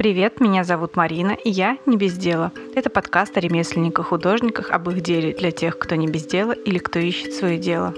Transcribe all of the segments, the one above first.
Привет, меня зовут Марина, и я не без дела. Это подкаст о ремесленниках-художниках, об их деле для тех, кто не без дела или кто ищет свое дело.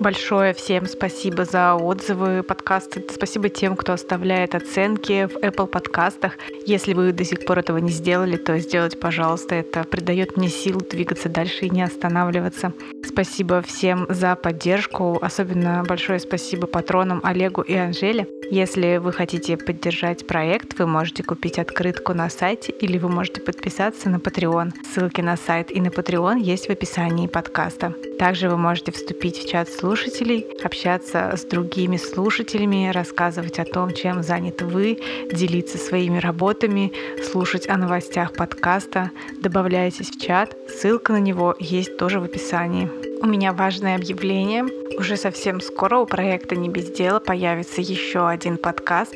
Большое всем спасибо за отзывы подкасты. Спасибо тем, кто оставляет оценки в Apple подкастах. Если вы до сих пор этого не сделали, то сделайте, пожалуйста. Это придает мне сил двигаться дальше и не останавливаться. Спасибо всем за поддержку. Особенно большое спасибо патронам Олегу и Анжеле. Если вы хотите поддержать проект, вы можете купить открытку на сайте или вы можете подписаться на Patreon. Ссылки на сайт и на Patreon есть в описании подкаста. Также вы можете вступить в чат слушателей, общаться с другими слушателями, рассказывать о том, чем заняты вы, делиться своими работами, слушать о новостях подкаста. Добавляйтесь в чат, ссылка на него есть тоже в описании. У меня важное объявление. Уже совсем скоро у проекта «Не без дела» появится еще один подкаст.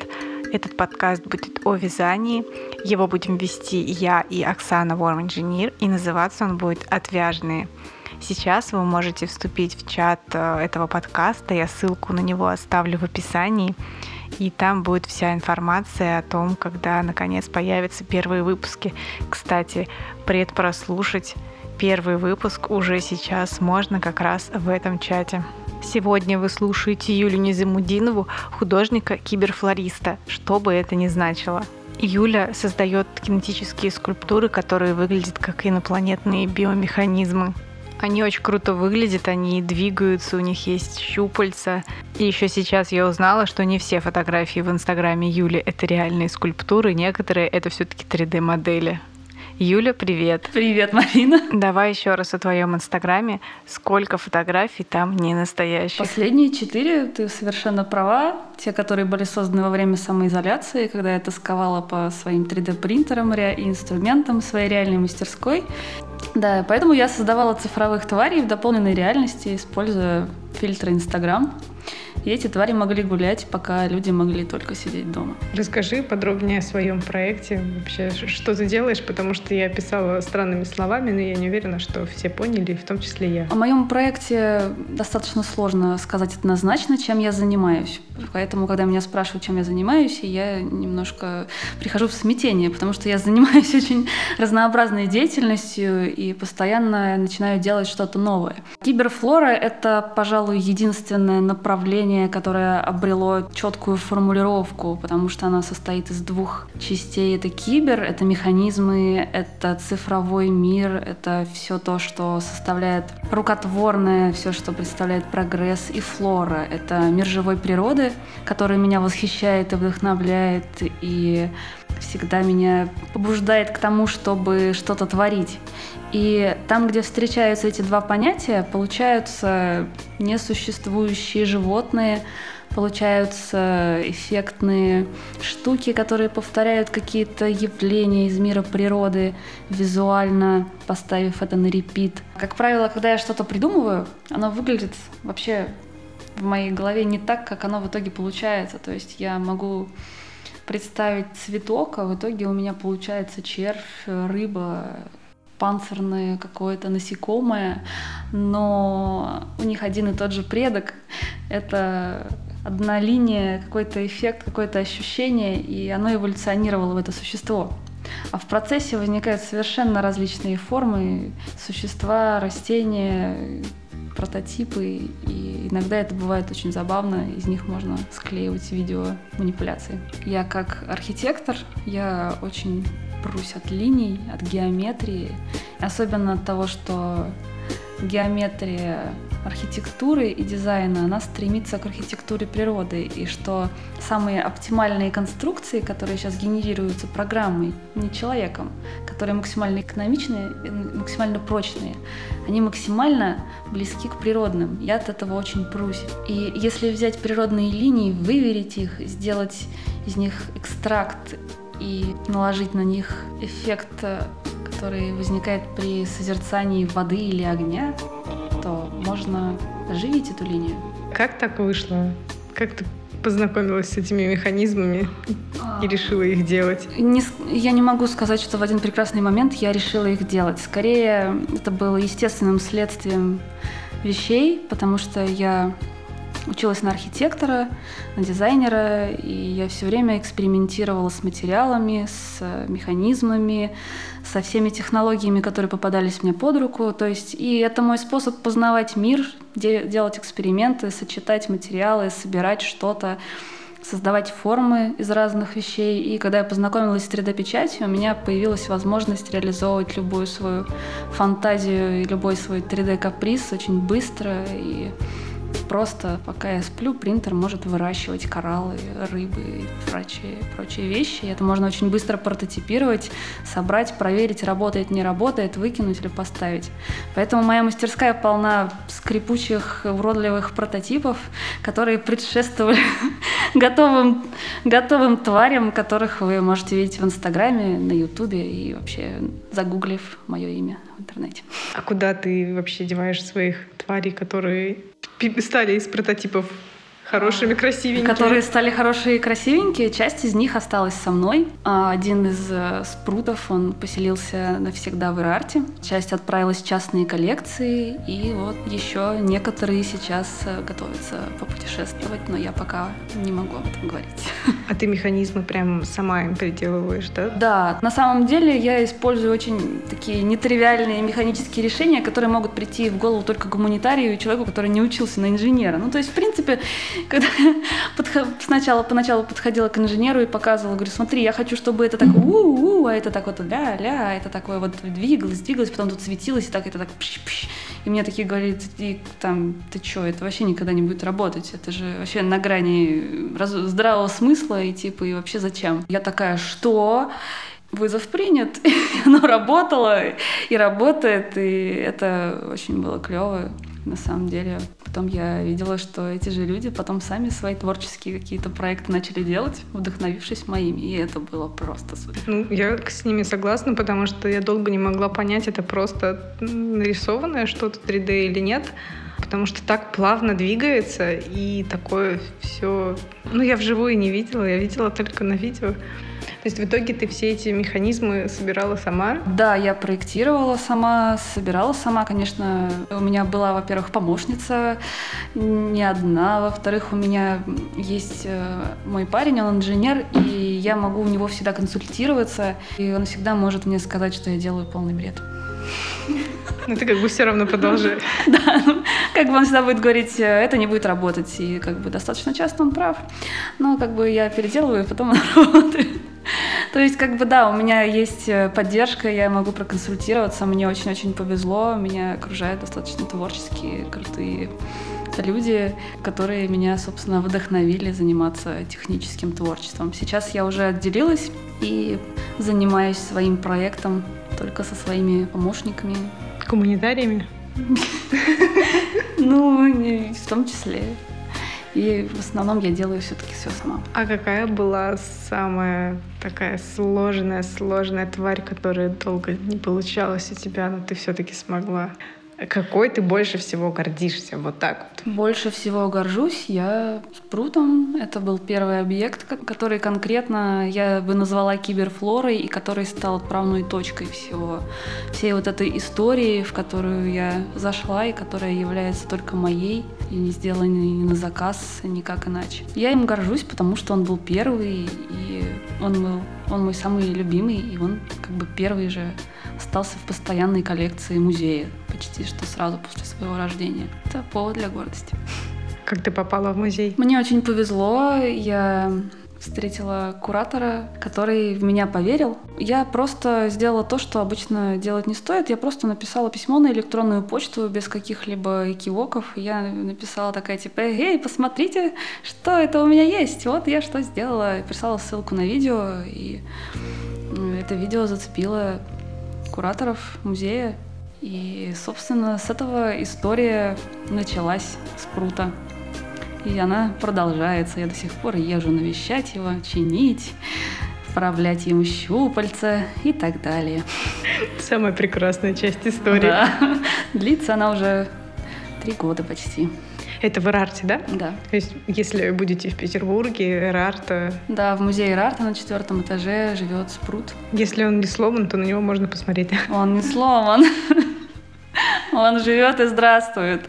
Этот подкаст будет о вязании. Его будем вести я и Оксана Ворм Инженер, и называться он будет «Отвяжные». Сейчас вы можете вступить в чат э, этого подкаста, я ссылку на него оставлю в описании, и там будет вся информация о том, когда наконец появятся первые выпуски. Кстати, предпрослушать первый выпуск уже сейчас можно как раз в этом чате. Сегодня вы слушаете Юлю Низамудинову, художника-киберфлориста, что бы это ни значило. Юля создает кинетические скульптуры, которые выглядят как инопланетные биомеханизмы. Они очень круто выглядят, они двигаются, у них есть щупальца. И еще сейчас я узнала, что не все фотографии в инстаграме Юли это реальные скульптуры, некоторые это все-таки 3D-модели. Юля, привет. Привет, Марина. Давай еще раз о твоем инстаграме. Сколько фотографий там не настоящих? Последние четыре, ты совершенно права. Те, которые были созданы во время самоизоляции, когда я тосковала по своим 3D-принтерам и инструментам своей реальной мастерской. Да, поэтому я создавала цифровых тварей в дополненной реальности, используя фильтры Инстаграм. И эти твари могли гулять, пока люди могли только сидеть дома. Расскажи подробнее о своем проекте. Вообще, что ты делаешь? Потому что я писала странными словами, но я не уверена, что все поняли, в том числе я. О моем проекте достаточно сложно сказать однозначно, чем я занимаюсь. Поэтому, когда меня спрашивают, чем я занимаюсь, я немножко прихожу в смятение, потому что я занимаюсь очень разнообразной деятельностью и постоянно начинаю делать что-то новое. Киберфлора — это, пожалуй, единственное направление явление, которое обрело четкую формулировку, потому что она состоит из двух частей. Это кибер, это механизмы, это цифровой мир, это все то, что составляет рукотворное, все, что представляет прогресс и флора. Это мир живой природы, который меня восхищает и вдохновляет, и всегда меня побуждает к тому, чтобы что-то творить. И там, где встречаются эти два понятия, получаются несуществующие животные, получаются эффектные штуки, которые повторяют какие-то явления из мира природы, визуально поставив это на репит. Как правило, когда я что-то придумываю, оно выглядит вообще в моей голове не так, как оно в итоге получается. То есть я могу представить цветок, а в итоге у меня получается червь, рыба, панцирное какое-то насекомое, но у них один и тот же предок. Это одна линия, какой-то эффект, какое-то ощущение, и оно эволюционировало в это существо. А в процессе возникают совершенно различные формы, существа, растения, прототипы, и иногда это бывает очень забавно, из них можно склеивать видео манипуляции. Я как архитектор, я очень прусь от линий, от геометрии, особенно от того, что геометрия архитектуры и дизайна, она стремится к архитектуре природы, и что самые оптимальные конструкции, которые сейчас генерируются программой, не человеком, которые максимально экономичные, максимально прочные, они максимально близки к природным. Я от этого очень прусь. И если взять природные линии, выверить их, сделать из них экстракт и наложить на них эффект, который возникает при созерцании воды или огня, то можно оживить эту линию. Как так вышло? Как ты познакомилась с этими механизмами и решила их делать? Не, я не могу сказать, что в один прекрасный момент я решила их делать. Скорее, это было естественным следствием вещей, потому что я училась на архитектора, на дизайнера, и я все время экспериментировала с материалами, с механизмами, со всеми технологиями, которые попадались мне под руку. То есть, и это мой способ познавать мир, де- делать эксперименты, сочетать материалы, собирать что-то создавать формы из разных вещей. И когда я познакомилась с 3D-печатью, у меня появилась возможность реализовывать любую свою фантазию и любой свой 3D-каприз очень быстро и Просто пока я сплю, принтер может выращивать кораллы, рыбы и прочие, прочие вещи. И это можно очень быстро прототипировать, собрать, проверить, работает, не работает, выкинуть или поставить. Поэтому моя мастерская полна скрипучих, уродливых прототипов, которые предшествовали готовым, готовым тварям, которых вы можете видеть в Инстаграме, на Ютубе и вообще загуглив мое имя интернете. А куда ты вообще деваешь своих тварей, которые стали из прототипов Хорошими, красивенькими. Которые стали хорошие и красивенькие. Часть из них осталась со мной. А один из э, спрутов, он поселился навсегда в Ирарте. Часть отправилась в частные коллекции. И вот еще некоторые сейчас э, готовятся попутешествовать, но я пока не могу об этом говорить. А ты механизмы прям сама им переделываешь, да? Да. На самом деле я использую очень такие нетривиальные механические решения, которые могут прийти в голову только гуманитарию и человеку, который не учился на инженера. Ну, то есть, в принципе, когда сначала поначалу подходила к инженеру и показывала, говорю, смотри, я хочу, чтобы это так у-у, а это так вот ля-ля, а это такое вот двигалось, двигалось, потом тут светилось, и так это так пш-пш. И мне такие говорят, и там, ты чё, это вообще никогда не будет работать, это же вообще на грани раз... здравого смысла, и типа, и вообще зачем? Я такая, что? вызов принят, и оно работало и работает, и это очень было клево на самом деле. Потом я видела, что эти же люди потом сами свои творческие какие-то проекты начали делать, вдохновившись моими, и это было просто супер. Ну, я с ними согласна, потому что я долго не могла понять, это просто нарисованное что-то 3D или нет, потому что так плавно двигается, и такое все... Ну, я вживую не видела, я видела только на видео. То есть в итоге ты все эти механизмы собирала сама? Да, я проектировала сама, собирала сама, конечно. У меня была, во-первых, помощница не одна, во-вторых, у меня есть э, мой парень, он инженер, и я могу у него всегда консультироваться, и он всегда может мне сказать, что я делаю полный бред. Ну ты как бы все равно продолжаешь. Да, ну, как бы он всегда будет говорить, «Э, это не будет работать, и как бы достаточно часто он прав. Но как бы я переделываю, и потом он работает. То есть, как бы, да, у меня есть э, поддержка, я могу проконсультироваться, мне очень-очень повезло, меня окружают достаточно творческие, крутые люди, которые меня, собственно, вдохновили заниматься техническим творчеством. Сейчас я уже отделилась и занимаюсь своим проектом только со своими помощниками. Гуманитариями? Ну, в том числе. И в основном я делаю все-таки все сама. А какая была самая такая сложная, сложная тварь, которая долго не получалась у тебя, но ты все-таки смогла? Какой ты больше всего гордишься? Вот так вот. Больше всего горжусь я спрутом. Это был первый объект, который конкретно я бы назвала киберфлорой и который стал отправной точкой всего, всей вот этой истории, в которую я зашла и которая является только моей и не сделанной ни на заказ, никак иначе. Я им горжусь, потому что он был первый, и он был он мой самый любимый, и он как бы первый же остался в постоянной коллекции музея почти что сразу после своего рождения. Это повод для гордости. Как ты попала в музей? Мне очень повезло. Я встретила куратора, который в меня поверил. Я просто сделала то, что обычно делать не стоит. Я просто написала письмо на электронную почту без каких-либо экивоков. Я написала такая типа, эй, посмотрите, что это у меня есть. Вот я что сделала. Я прислала ссылку на видео, и это видео зацепило кураторов музея. И, собственно, с этого история началась с прута. И она продолжается. Я до сих пор езжу навещать его, чинить, вправлять ему щупальца и так далее. Самая прекрасная часть истории. Да. Длится она уже три года почти. Это в Эрарте, да? Да. То есть, если будете в Петербурге, Эрарта... Да, в музее Эрарта на четвертом этаже живет спрут. Если он не сломан, то на него можно посмотреть. Он не сломан. Он живет и здравствует.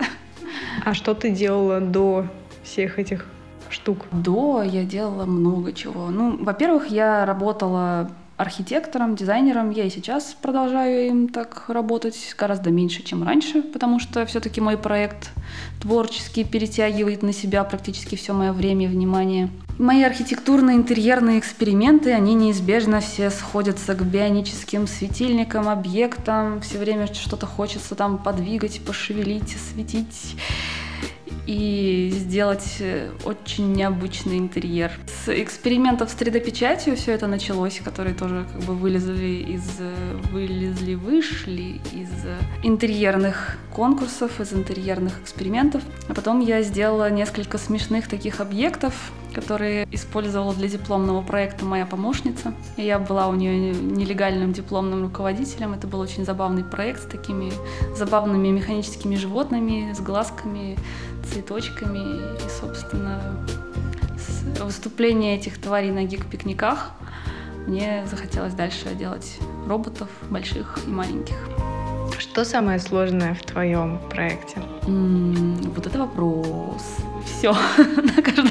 А что ты делала до всех этих штук? До я делала много чего. Ну, во-первых, я работала архитектором, дизайнером. Я и сейчас продолжаю им так работать гораздо меньше, чем раньше, потому что все-таки мой проект творческий перетягивает на себя практически все мое время и внимание. Мои архитектурные интерьерные эксперименты, они неизбежно все сходятся к бионическим светильникам, объектам. Все время что-то хочется там подвигать, пошевелить, осветить и сделать э, очень необычный интерьер. С экспериментов с 3D-печатью все это началось, которые тоже как бы вылезли из, э, вылезли, вышли из э, интерьерных конкурсов, из интерьерных экспериментов. А потом я сделала несколько смешных таких объектов, которые использовала для дипломного проекта моя помощница. И я была у нее нелегальным дипломным руководителем. Это был очень забавный проект с такими забавными механическими животными, с глазками, цветочками и, собственно, с выступления этих тварей на гик-пикниках мне захотелось дальше делать роботов больших и маленьких. Что самое сложное в твоем проекте? М-м, вот это вопрос. Все. На каждом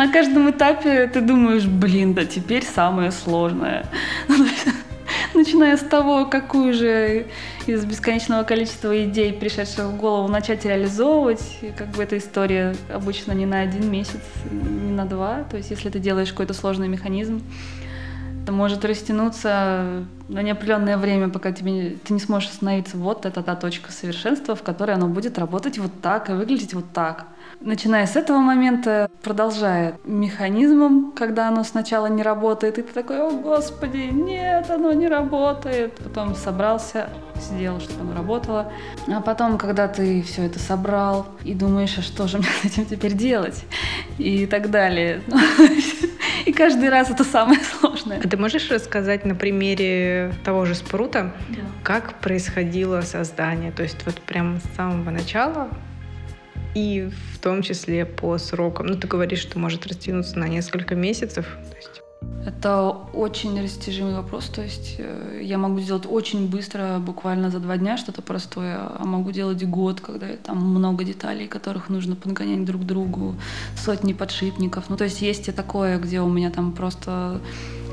на каждом этапе ты думаешь, блин, да теперь самое сложное. Начиная с того, какую же из бесконечного количества идей, пришедших в голову, начать реализовывать. И как бы эта история обычно не на один месяц, не на два. То есть если ты делаешь какой-то сложный механизм, это может растянуться на неопределенное время, пока тебе, ты не сможешь остановиться. Вот это та точка совершенства, в которой оно будет работать вот так и выглядеть вот так. Начиная с этого момента, продолжая механизмом, когда оно сначала не работает, и ты такой, о господи, нет, оно не работает. Потом собрался, сделал, чтобы оно работало. А потом, когда ты все это собрал и думаешь, а что же мне с этим теперь делать? И так далее. И каждый раз это самое сложное. А ты можешь рассказать на примере того же спрута, да. как происходило создание? То есть вот прям с самого начала и в том числе по срокам. Ну, ты говоришь, что может растянуться на несколько месяцев. То есть... Это очень растяжимый вопрос. То есть э, я могу сделать очень быстро, буквально за два дня что-то простое, а могу делать год, когда там много деталей, которых нужно подгонять друг другу, сотни подшипников. Ну, то есть есть и такое, где у меня там просто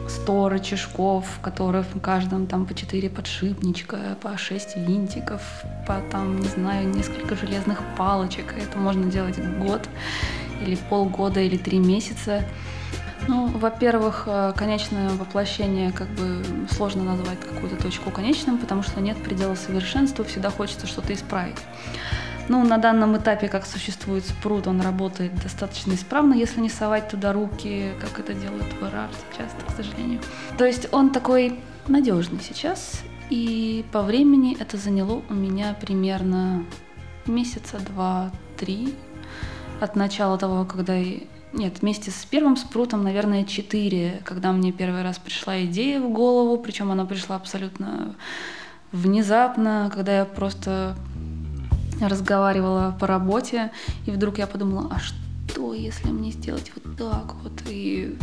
100 рычажков, в которых в каждом там по 4 подшипничка, по 6 винтиков, по там, не знаю, несколько железных палочек. Это можно делать год или полгода или три месяца. Ну, во-первых, э, конечное воплощение как бы сложно назвать какую-то точку конечным, потому что нет предела совершенства, всегда хочется что-то исправить. Ну, на данном этапе, как существует спрут, он работает достаточно исправно, если не совать туда руки, как это делают в часто, к сожалению. То есть он такой надежный сейчас, и по времени это заняло у меня примерно месяца два-три от начала того, когда нет, вместе с первым спрутом, наверное, четыре, когда мне первый раз пришла идея в голову, причем она пришла абсолютно внезапно, когда я просто разговаривала по работе, и вдруг я подумала, а что, если мне сделать вот так вот? И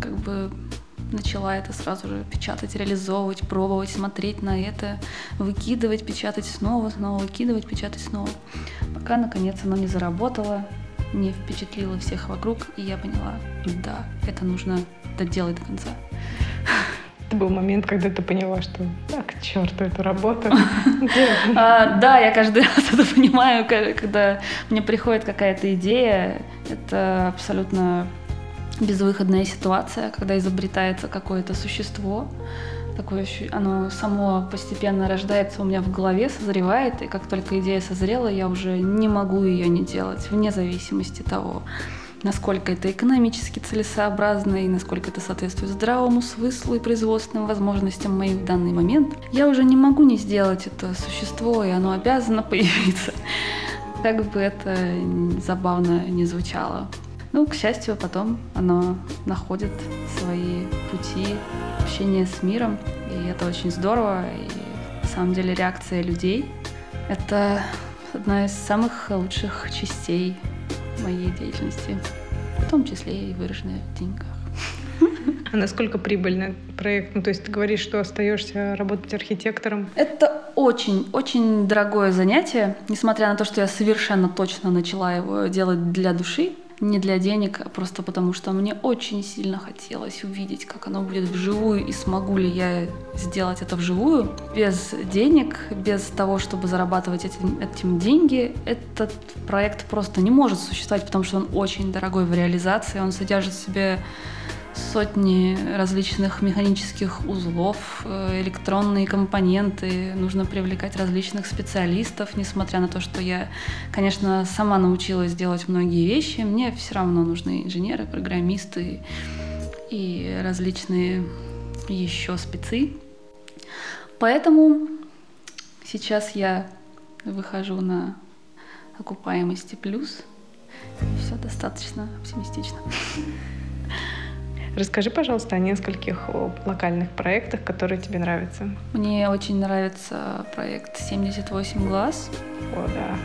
как бы начала это сразу же печатать, реализовывать, пробовать, смотреть на это, выкидывать, печатать снова, снова выкидывать, печатать снова. Пока, наконец, оно не заработало, не впечатлило всех вокруг, и я поняла, да, это нужно доделать до конца. Это был момент, когда ты поняла, что так, черт, эту работу. А, да, я каждый раз это понимаю, когда мне приходит какая-то идея. Это абсолютно безвыходная ситуация, когда изобретается какое-то существо. Такое оно само постепенно рождается у меня в голове, созревает, и как только идея созрела, я уже не могу ее не делать, вне зависимости того, насколько это экономически целесообразно и насколько это соответствует здравому смыслу и производственным возможностям моих в данный момент, я уже не могу не сделать это существо, и оно обязано появиться. Как бы это забавно не звучало. Ну, к счастью, потом оно находит свои пути общения с миром, и это очень здорово, и на самом деле реакция людей — это одна из самых лучших частей моей деятельности, в том числе и выраженная в деньгах. А насколько прибыльный проект? Ну, то есть ты говоришь, что остаешься работать архитектором? Это очень-очень дорогое занятие, несмотря на то, что я совершенно точно начала его делать для души не для денег, а просто потому что мне очень сильно хотелось увидеть, как оно будет вживую и смогу ли я сделать это вживую. Без денег, без того, чтобы зарабатывать этим, этим деньги, этот проект просто не может существовать, потому что он очень дорогой в реализации, он содержит в себе сотни различных механических узлов, э, электронные компоненты, нужно привлекать различных специалистов, несмотря на то, что я, конечно, сама научилась делать многие вещи, мне все равно нужны инженеры, программисты и различные еще спецы. Поэтому сейчас я выхожу на окупаемости плюс. Все достаточно оптимистично. Расскажи, пожалуйста, о нескольких локальных проектах, которые тебе нравятся. Мне очень нравится проект «78 глаз». О, да.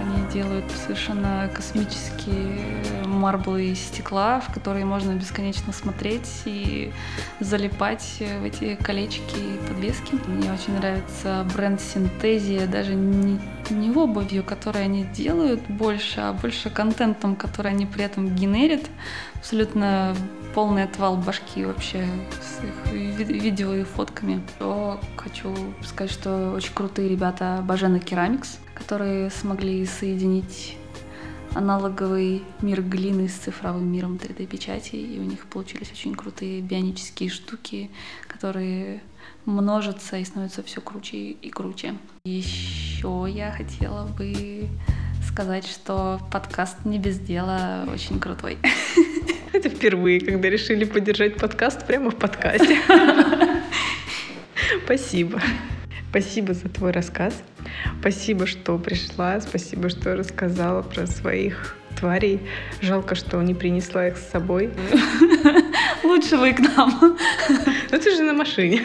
Они делают совершенно космические марблы из стекла, в которые можно бесконечно смотреть и залипать в эти колечки и подвески. Мне очень нравится бренд Синтезия, даже не, не обувью, которую они делают больше, а больше контентом, который они при этом генерят. Абсолютно полный отвал башки вообще с их видео и фотками. То хочу сказать, что очень крутые ребята Бажена Керамикс, которые смогли соединить аналоговый мир глины с цифровым миром 3D-печати, и у них получились очень крутые бионические штуки, которые множатся и становятся все круче и круче. Еще я хотела бы сказать, что подкаст «Не без дела» очень крутой. Это впервые, когда решили поддержать подкаст прямо в подкасте. Спасибо. Спасибо за твой рассказ. Спасибо, что пришла. Спасибо, что рассказала про своих тварей. Жалко, что не принесла их с собой. Лучше вы к нам. Ну ты же на машине.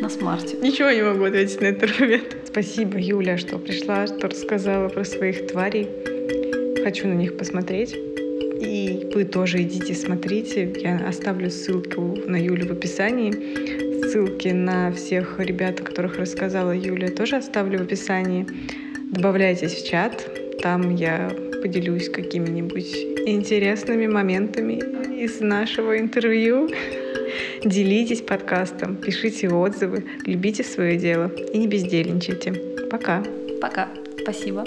На смарте. Ничего не могу ответить на этот ответ. Спасибо, Юля, что пришла, что рассказала про своих тварей. Хочу на них посмотреть. И вы тоже идите, смотрите. Я оставлю ссылку на Юлю в описании. Ссылки на всех ребят, о которых рассказала Юля, тоже оставлю в описании. Добавляйтесь в чат. Там я поделюсь какими-нибудь интересными моментами из нашего интервью. Делитесь подкастом, пишите отзывы, любите свое дело и не бездельничайте. Пока. Пока. Спасибо.